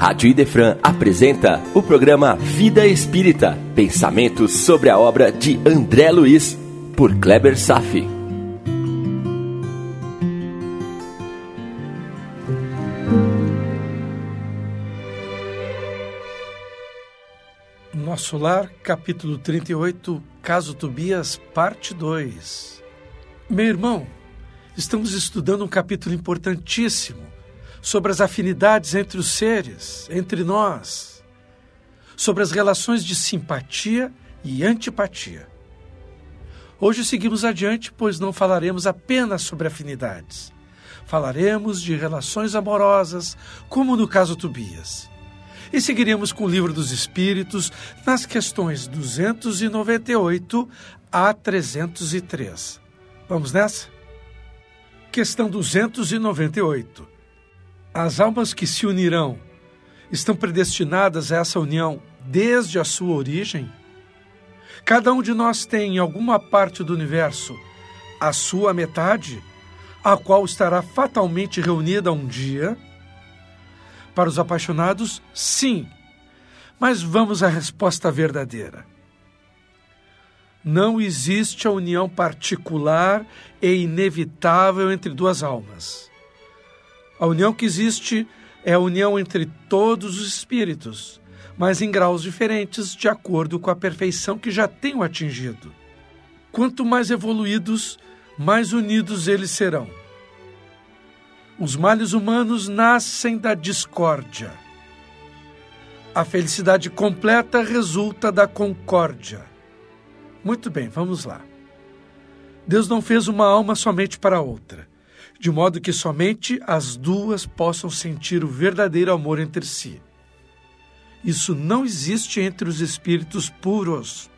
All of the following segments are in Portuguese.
Rádio Idefran apresenta o programa Vida Espírita, pensamentos sobre a obra de André Luiz, por Kleber Safi. Nosso Lar, capítulo 38, Caso Tobias, parte 2. Meu irmão, estamos estudando um capítulo importantíssimo sobre as afinidades entre os seres, entre nós, sobre as relações de simpatia e antipatia. Hoje seguimos adiante, pois não falaremos apenas sobre afinidades. Falaremos de relações amorosas, como no caso Tobias. E seguiremos com o Livro dos Espíritos nas questões 298 a 303. Vamos nessa? Questão 298 as almas que se unirão estão predestinadas a essa união desde a sua origem? Cada um de nós tem em alguma parte do universo a sua metade, a qual estará fatalmente reunida um dia? Para os apaixonados, sim. Mas vamos à resposta verdadeira. Não existe a união particular e inevitável entre duas almas. A união que existe é a união entre todos os espíritos, mas em graus diferentes, de acordo com a perfeição que já tenham atingido. Quanto mais evoluídos, mais unidos eles serão. Os males humanos nascem da discórdia. A felicidade completa resulta da concórdia. Muito bem, vamos lá. Deus não fez uma alma somente para outra de modo que somente as duas possam sentir o verdadeiro amor entre si. Isso não existe entre os espíritos puros.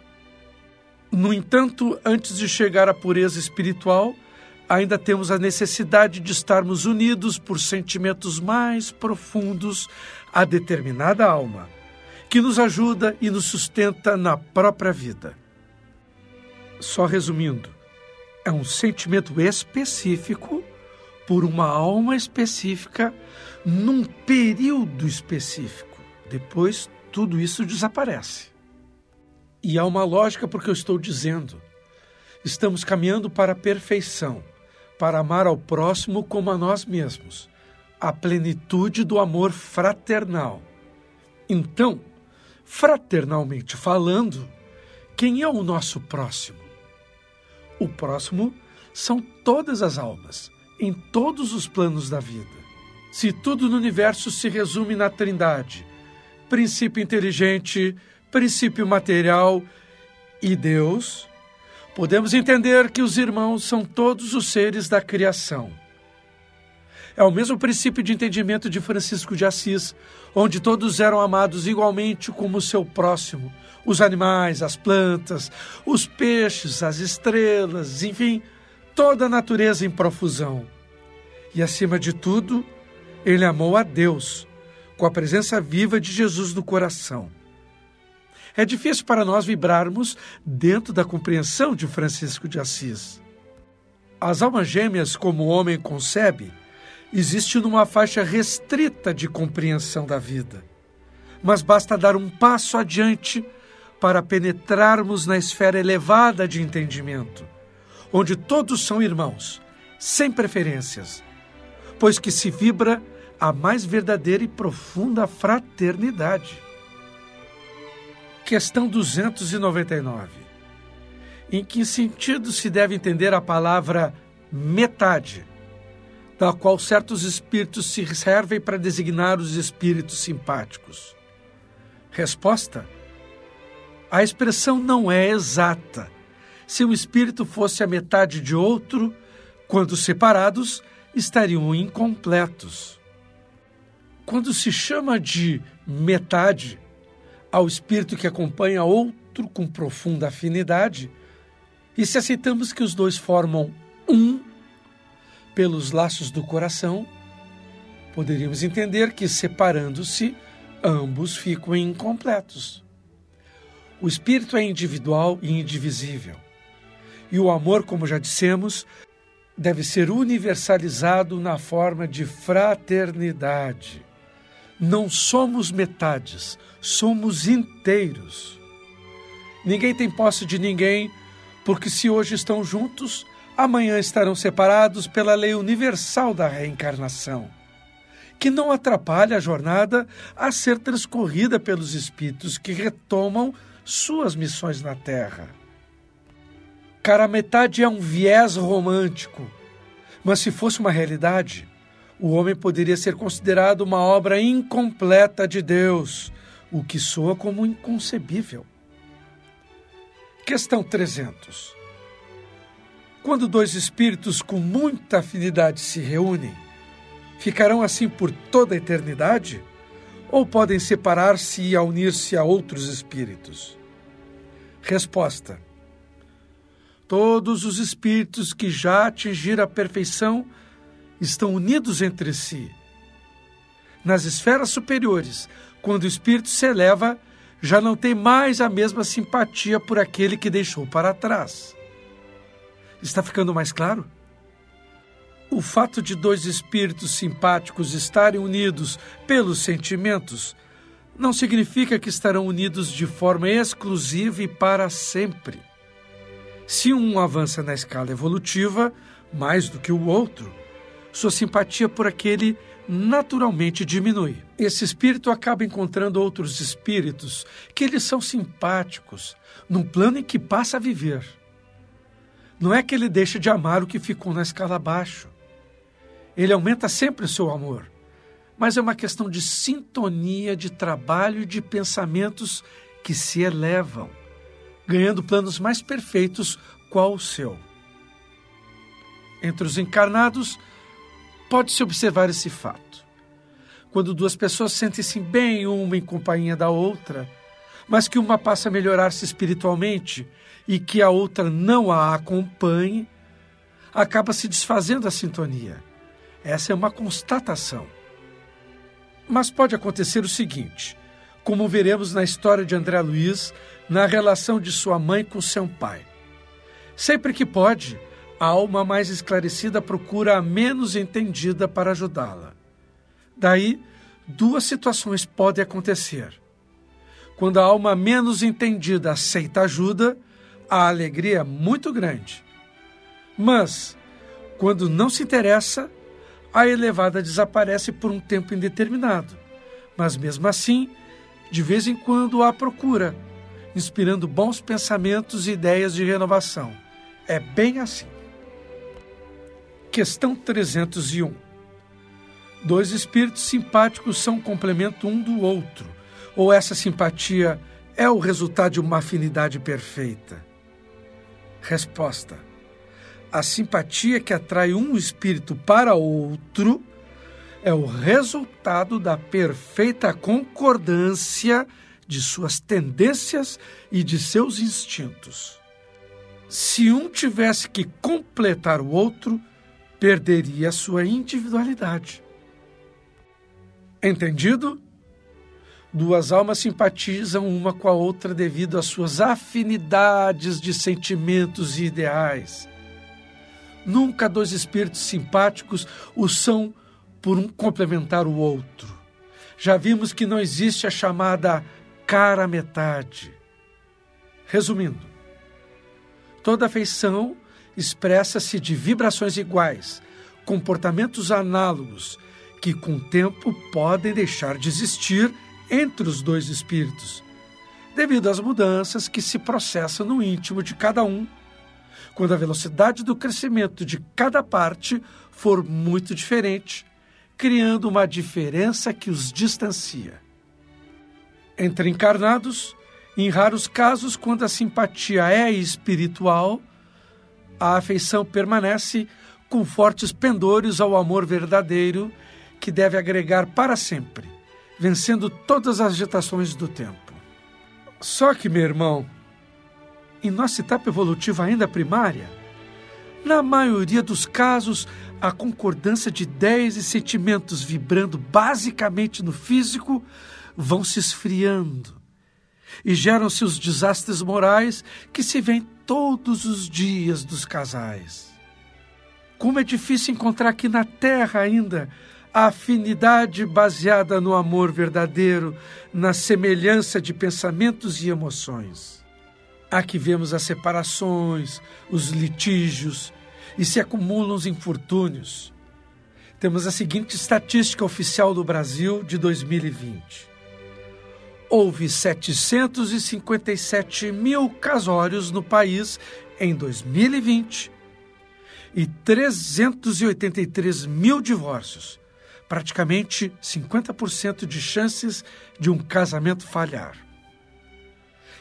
No entanto, antes de chegar à pureza espiritual, ainda temos a necessidade de estarmos unidos por sentimentos mais profundos a determinada alma, que nos ajuda e nos sustenta na própria vida. Só resumindo, é um sentimento específico por uma alma específica num período específico. Depois, tudo isso desaparece. E há uma lógica porque eu estou dizendo. Estamos caminhando para a perfeição, para amar ao próximo como a nós mesmos, a plenitude do amor fraternal. Então, fraternalmente falando, quem é o nosso próximo? O próximo são todas as almas, em todos os planos da vida. Se tudo no universo se resume na Trindade, princípio inteligente, princípio material e Deus, podemos entender que os irmãos são todos os seres da criação. É o mesmo princípio de entendimento de Francisco de Assis, onde todos eram amados igualmente como o seu próximo, os animais, as plantas, os peixes, as estrelas, enfim, toda a natureza em profusão. E, acima de tudo, ele amou a Deus, com a presença viva de Jesus no coração. É difícil para nós vibrarmos dentro da compreensão de Francisco de Assis. As almas gêmeas, como o homem concebe, existe numa faixa restrita de compreensão da vida. Mas basta dar um passo adiante para penetrarmos na esfera elevada de entendimento onde todos são irmãos, sem preferências, pois que se vibra a mais verdadeira e profunda fraternidade. Questão 299. Em que sentido se deve entender a palavra metade, da qual certos espíritos se servem para designar os espíritos simpáticos? Resposta: A expressão não é exata se um espírito fosse a metade de outro, quando separados, estariam incompletos. Quando se chama de metade ao espírito que acompanha outro com profunda afinidade, e se aceitamos que os dois formam um pelos laços do coração, poderíamos entender que, separando-se, ambos ficam incompletos. O espírito é individual e indivisível. E o amor, como já dissemos, deve ser universalizado na forma de fraternidade. Não somos metades, somos inteiros. Ninguém tem posse de ninguém, porque se hoje estão juntos, amanhã estarão separados pela lei universal da reencarnação, que não atrapalha a jornada a ser transcorrida pelos espíritos que retomam suas missões na Terra. Cara, metade é um viés romântico, mas se fosse uma realidade, o homem poderia ser considerado uma obra incompleta de Deus, o que soa como inconcebível. Questão 300. Quando dois espíritos com muita afinidade se reúnem, ficarão assim por toda a eternidade? Ou podem separar-se e unir-se a outros espíritos? Resposta: Todos os espíritos que já atingiram a perfeição estão unidos entre si. Nas esferas superiores, quando o espírito se eleva, já não tem mais a mesma simpatia por aquele que deixou para trás. Está ficando mais claro? O fato de dois espíritos simpáticos estarem unidos pelos sentimentos não significa que estarão unidos de forma exclusiva e para sempre. Se um avança na escala evolutiva mais do que o outro, sua simpatia por aquele naturalmente diminui. Esse espírito acaba encontrando outros espíritos que lhe são simpáticos, num plano em que passa a viver. Não é que ele deixa de amar o que ficou na escala abaixo. Ele aumenta sempre o seu amor, mas é uma questão de sintonia de trabalho e de pensamentos que se elevam, ganhando planos mais perfeitos qual o seu. Entre os encarnados, pode-se observar esse fato. Quando duas pessoas sentem-se bem uma em companhia da outra, mas que uma passa a melhorar-se espiritualmente e que a outra não a acompanhe, acaba se desfazendo a sintonia. Essa é uma constatação. Mas pode acontecer o seguinte, como veremos na história de André Luiz, na relação de sua mãe com seu pai. Sempre que pode, a alma mais esclarecida procura a menos entendida para ajudá-la. Daí, duas situações podem acontecer. Quando a alma menos entendida aceita ajuda, a alegria é muito grande. Mas, quando não se interessa, a elevada desaparece por um tempo indeterminado. Mas mesmo assim, de vez em quando a procura, inspirando bons pensamentos e ideias de renovação. É bem assim. Questão 301. Dois espíritos simpáticos são complemento um do outro, ou essa simpatia é o resultado de uma afinidade perfeita? Resposta: A simpatia que atrai um espírito para outro é o resultado da perfeita concordância de suas tendências e de seus instintos. Se um tivesse que completar o outro, perderia sua individualidade. Entendido? Duas almas simpatizam uma com a outra devido às suas afinidades de sentimentos e ideais. Nunca dois espíritos simpáticos o são por um complementar o outro. Já vimos que não existe a chamada cara metade. Resumindo, toda afeição expressa-se de vibrações iguais, comportamentos análogos, que com o tempo podem deixar de existir entre os dois espíritos, devido às mudanças que se processam no íntimo de cada um, quando a velocidade do crescimento de cada parte for muito diferente, criando uma diferença que os distancia. Entre encarnados, em raros casos, quando a simpatia é espiritual, a afeição permanece com fortes pendores ao amor verdadeiro que deve agregar para sempre, vencendo todas as agitações do tempo. Só que, meu irmão, em nossa etapa evolutiva ainda primária, na maioria dos casos, a concordância de ideias e sentimentos vibrando basicamente no físico vão se esfriando e geram-se os desastres morais que se veem todos os dias dos casais. Como é difícil encontrar aqui na Terra ainda a afinidade baseada no amor verdadeiro, na semelhança de pensamentos e emoções. Aqui vemos as separações, os litígios e se acumulam os infortúnios. Temos a seguinte estatística oficial do Brasil de 2020. Houve 757 mil casórios no país em 2020 e 383 mil divórcios, praticamente 50% de chances de um casamento falhar.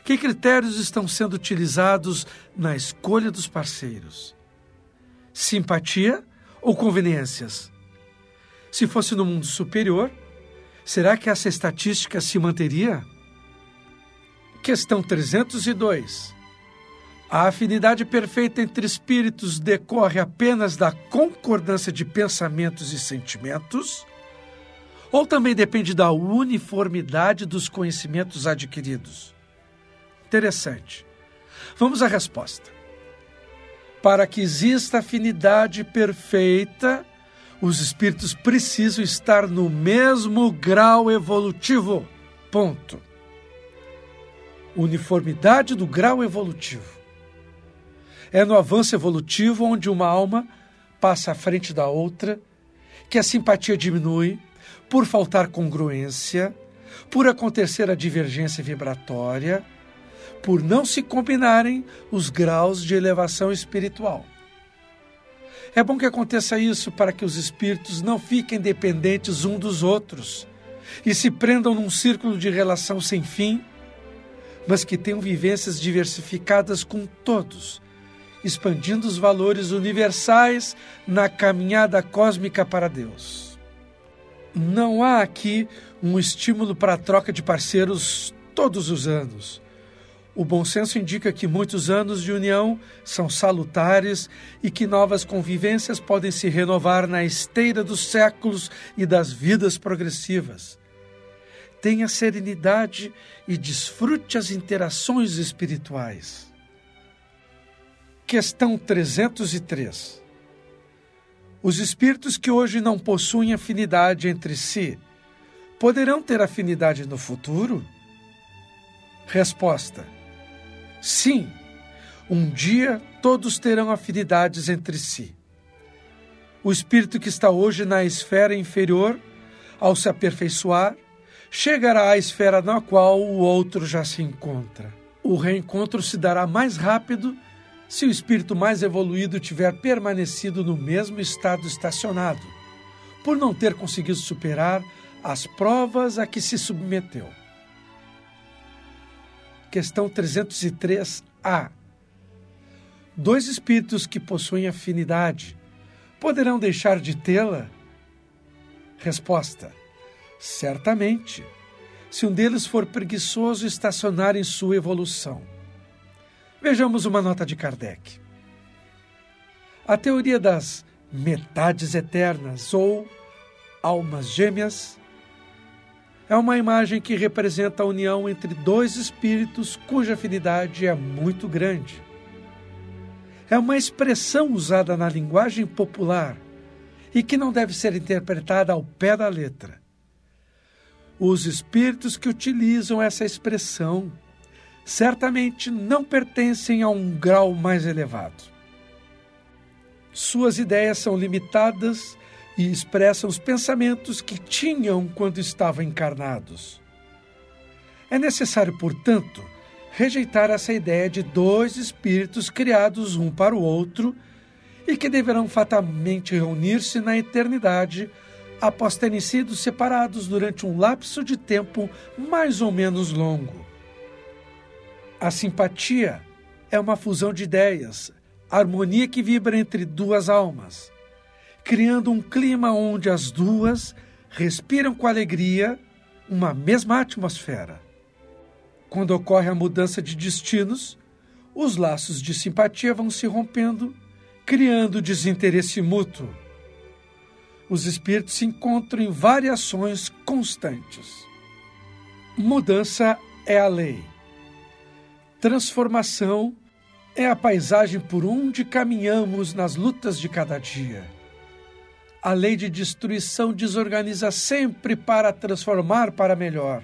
Que critérios estão sendo utilizados na escolha dos parceiros? Simpatia ou conveniências? Se fosse no mundo superior, será que essa estatística se manteria? Questão 302. A afinidade perfeita entre espíritos decorre apenas da concordância de pensamentos e sentimentos? Ou também depende da uniformidade dos conhecimentos adquiridos? Interessante. Vamos à resposta. Para que exista afinidade perfeita, os espíritos precisam estar no mesmo grau evolutivo. Ponto. Uniformidade do grau evolutivo. É no avanço evolutivo onde uma alma passa à frente da outra, que a simpatia diminui por faltar congruência, por acontecer a divergência vibratória, por não se combinarem os graus de elevação espiritual. É bom que aconteça isso para que os espíritos não fiquem dependentes um dos outros e se prendam num círculo de relação sem fim, mas que tenham vivências diversificadas com todos expandindo os valores universais na caminhada cósmica para Deus. Não há aqui um estímulo para a troca de parceiros todos os anos. O bom senso indica que muitos anos de união são salutares e que novas convivências podem se renovar na esteira dos séculos e das vidas progressivas. Tenha serenidade e desfrute as interações espirituais. Questão 303. Os espíritos que hoje não possuem afinidade entre si poderão ter afinidade no futuro? Resposta: Sim. Um dia todos terão afinidades entre si. O espírito que está hoje na esfera inferior, ao se aperfeiçoar, chegará à esfera na qual o outro já se encontra. O reencontro se dará mais rápido se o espírito mais evoluído tiver permanecido no mesmo estado estacionado, por não ter conseguido superar as provas a que se submeteu. Questão 303A. Dois espíritos que possuem afinidade poderão deixar de tê-la? Resposta: Certamente, se um deles for preguiçoso estacionar em sua evolução. Vejamos uma nota de Kardec. A teoria das metades eternas ou almas gêmeas é uma imagem que representa a união entre dois espíritos cuja afinidade é muito grande. É uma expressão usada na linguagem popular e que não deve ser interpretada ao pé da letra. Os espíritos que utilizam essa expressão certamente não pertencem a um grau mais elevado. Suas ideias são limitadas e expressam os pensamentos que tinham quando estavam encarnados. É necessário, portanto, rejeitar essa ideia de dois espíritos criados um para o outro e que deverão fatalmente reunir-se na eternidade após terem sido separados durante um lapso de tempo mais ou menos longo. A simpatia é uma fusão de ideias, harmonia que vibra entre duas almas, criando um clima onde as duas respiram com alegria uma mesma atmosfera. Quando ocorre a mudança de destinos, os laços de simpatia vão se rompendo, criando desinteresse mútuo. Os espíritos se encontram em variações constantes. Mudança é a lei. Transformação é a paisagem por onde caminhamos nas lutas de cada dia. A lei de destruição desorganiza sempre para transformar para melhor,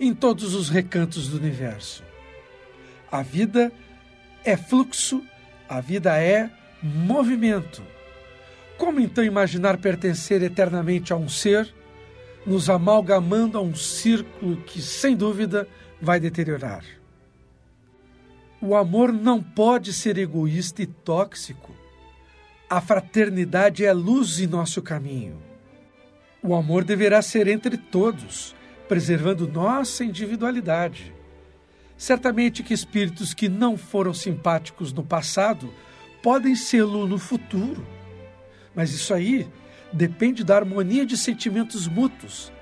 em todos os recantos do universo. A vida é fluxo, a vida é movimento. Como então imaginar pertencer eternamente a um ser, nos amalgamando a um círculo que, sem dúvida, vai deteriorar? O amor não pode ser egoísta e tóxico. A fraternidade é luz em nosso caminho. O amor deverá ser entre todos, preservando nossa individualidade. Certamente que espíritos que não foram simpáticos no passado podem sê-lo no futuro. Mas isso aí depende da harmonia de sentimentos mútuos,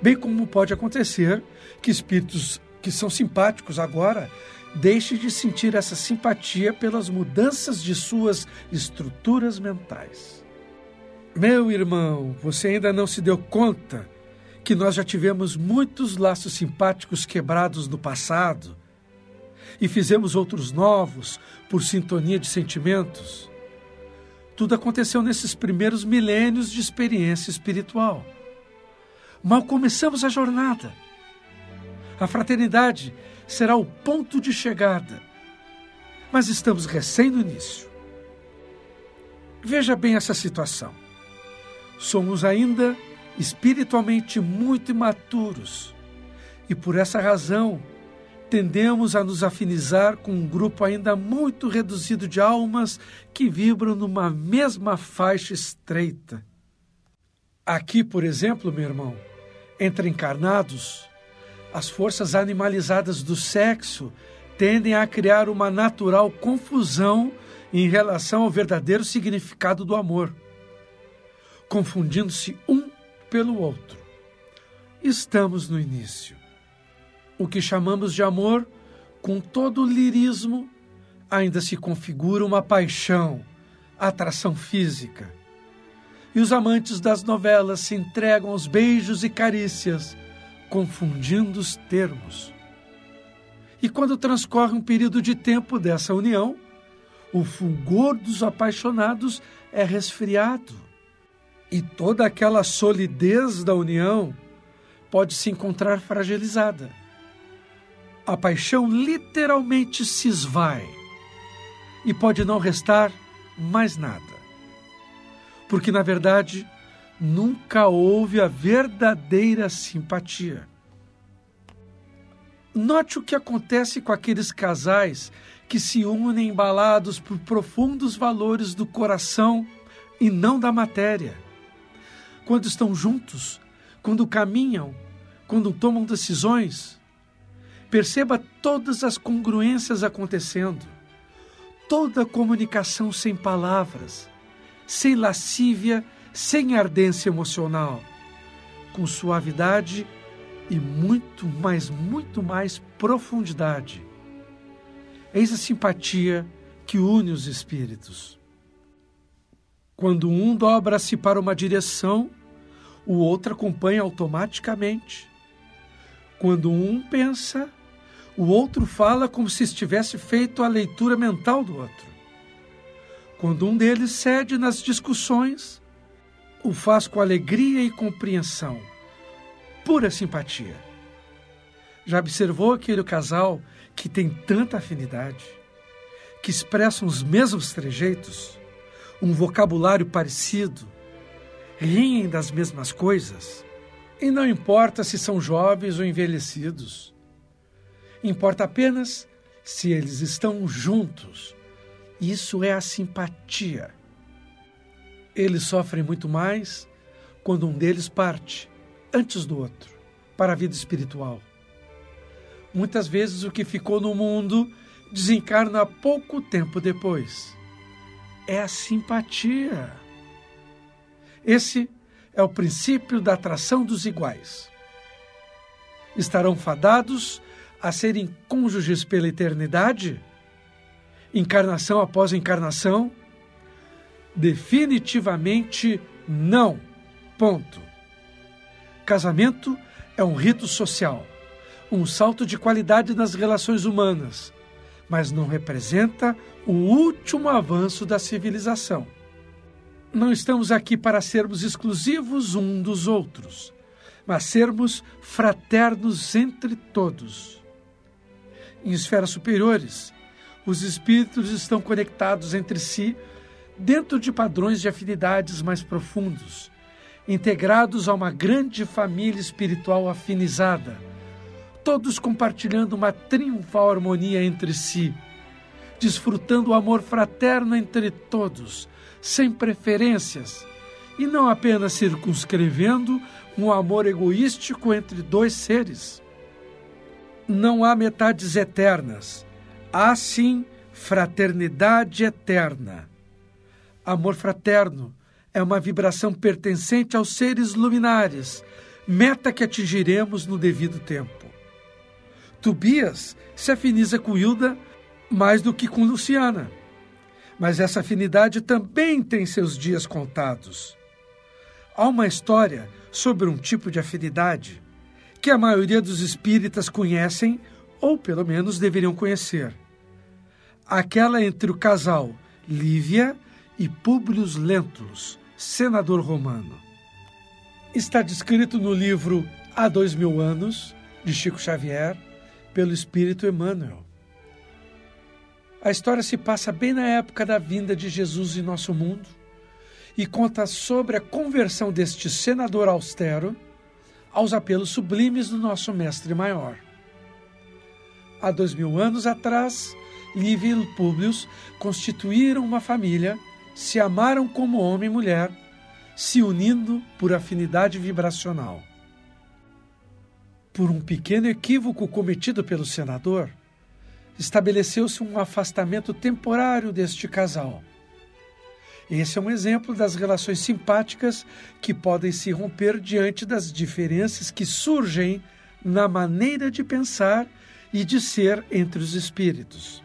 bem como pode acontecer que espíritos que são simpáticos agora deixe de sentir essa simpatia pelas mudanças de suas estruturas mentais. Meu irmão, você ainda não se deu conta que nós já tivemos muitos laços simpáticos quebrados no passado e fizemos outros novos por sintonia de sentimentos? Tudo aconteceu nesses primeiros milênios de experiência espiritual. Mal começamos a jornada. A fraternidade será o ponto de chegada. Mas estamos recém no início. Veja bem essa situação. Somos ainda espiritualmente muito imaturos e por essa razão tendemos a nos afinizar com um grupo ainda muito reduzido de almas que vibram numa mesma faixa estreita. Aqui, por exemplo, meu irmão, entre encarnados, as forças animalizadas do sexo tendem a criar uma natural confusão em relação ao verdadeiro significado do amor, confundindo-se um pelo outro. Estamos no início. O que chamamos de amor, com todo o lirismo, ainda se configura uma paixão, atração física. E os amantes das novelas se entregam aos beijos e carícias confundindo os termos. E quando transcorre um período de tempo dessa união, o fulgor dos apaixonados é resfriado e toda aquela solidez da união pode se encontrar fragilizada. A paixão literalmente se esvai e pode não restar mais nada. Porque, na verdade, nunca houve a verdadeira simpatia. Note o que acontece com aqueles casais que se unem embalados por profundos valores do coração e não da matéria. Quando estão juntos, quando caminham, quando tomam decisões, perceba todas as congruências acontecendo, toda comunicação sem palavras, sem lascívia sem ardência emocional, com suavidade e muito mais, muito mais profundidade. Eis a simpatia que une os espíritos. Quando um dobra-se para uma direção, o outro acompanha automaticamente. Quando um pensa, o outro fala como se estivesse feito a leitura mental do outro. Quando um deles cede nas discussões, o faz com alegria e compreensão, pura simpatia. Já observou aquele casal que tem tanta afinidade, que expressam os mesmos trejeitos, um vocabulário parecido, riem das mesmas coisas? E não importa se são jovens ou envelhecidos. Importa apenas se eles estão juntos. Isso é a simpatia. Eles sofrem muito mais quando um deles parte antes do outro para a vida espiritual. Muitas vezes o que ficou no mundo desencarna pouco tempo depois. É a simpatia. Esse é o princípio da atração dos iguais. Estarão fadados a serem cônjuges pela eternidade? Encarnação após encarnação? Definitivamente não. Ponto. Casamento é um rito social, um salto de qualidade nas relações humanas, mas não representa o último avanço da civilização. não estamos aqui para sermos exclusivos um dos outros, mas sermos fraternos entre todos. Em esferas superiores, os espíritos estão conectados entre si dentro de padrões de afinidades mais profundos, integrados a uma grande família espiritual afinizada, todos compartilhando uma triunfal harmonia entre si, desfrutando o amor fraterno entre todos, sem preferências, e não apenas circunscrevendo um amor egoístico entre dois seres. Não há metades eternas, há sim fraternidade eterna. Amor fraterno é uma vibração pertencente aos seres luminares, meta que atingiremos no devido tempo. Tobias se afiniza com Hilda mais do que com Luciana. Mas essa afinidade também tem seus dias contados. Há uma história sobre um tipo de afinidade que a maioria dos espíritas conhecem, ou pelo menos deveriam conhecer. Aquela entre o casal Lívia e Públio Lentulus, senador romano. Está descrito no livro Há Dois Mil Anos, de Chico Xavier, pelo Espírito Emmanuel. A história se passa bem na época da vinda de Jesus em nosso mundo e conta sobre a conversão deste senador austero aos apelos sublimes do nosso Mestre Maior. Há dois mil anos atrás, Livio e Públio constituíram uma família, se amaram como homem e mulher, se unindo por afinidade vibracional. Por um pequeno equívoco cometido pelo senador, estabeleceu-se um afastamento temporário deste casal. Esse é um exemplo das relações simpáticas que podem se romper diante das diferenças que surgem na maneira de pensar e de ser entre os espíritos.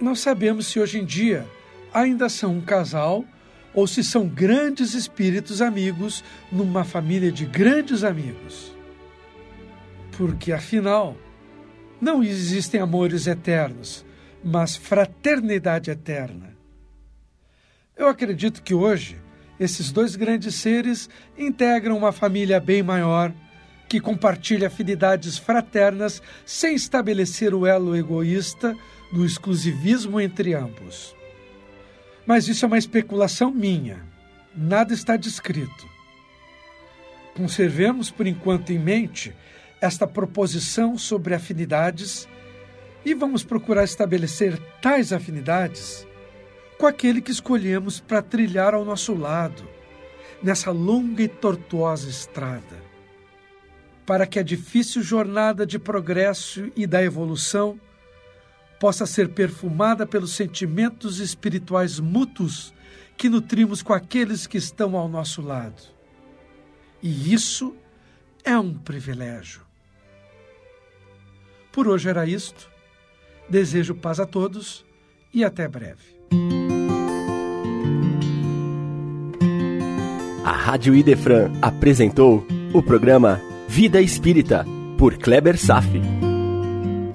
Não sabemos se hoje em dia ainda são um casal ou se são grandes espíritos amigos numa família de grandes amigos. Porque, afinal, não existem amores eternos, mas fraternidade eterna. Eu acredito que hoje esses dois grandes seres integram uma família bem maior que compartilha afinidades fraternas sem estabelecer o elo egoísta do exclusivismo entre ambos. Mas isso é uma especulação minha. Nada está descrito. Conservemos por enquanto em mente esta proposição sobre afinidades e vamos procurar estabelecer tais afinidades com aquele que escolhemos para trilhar ao nosso lado, nessa longa e tortuosa estrada. Para que a difícil jornada de progresso e da evolução possa ser perfumada pelos sentimentos espirituais mútuos que nutrimos com aqueles que estão ao nosso lado. E isso é um privilégio. Por hoje era isto. Desejo paz a todos e até breve. A Rádio Idefran apresentou o programa Vida Espírita, por Kleber Safi.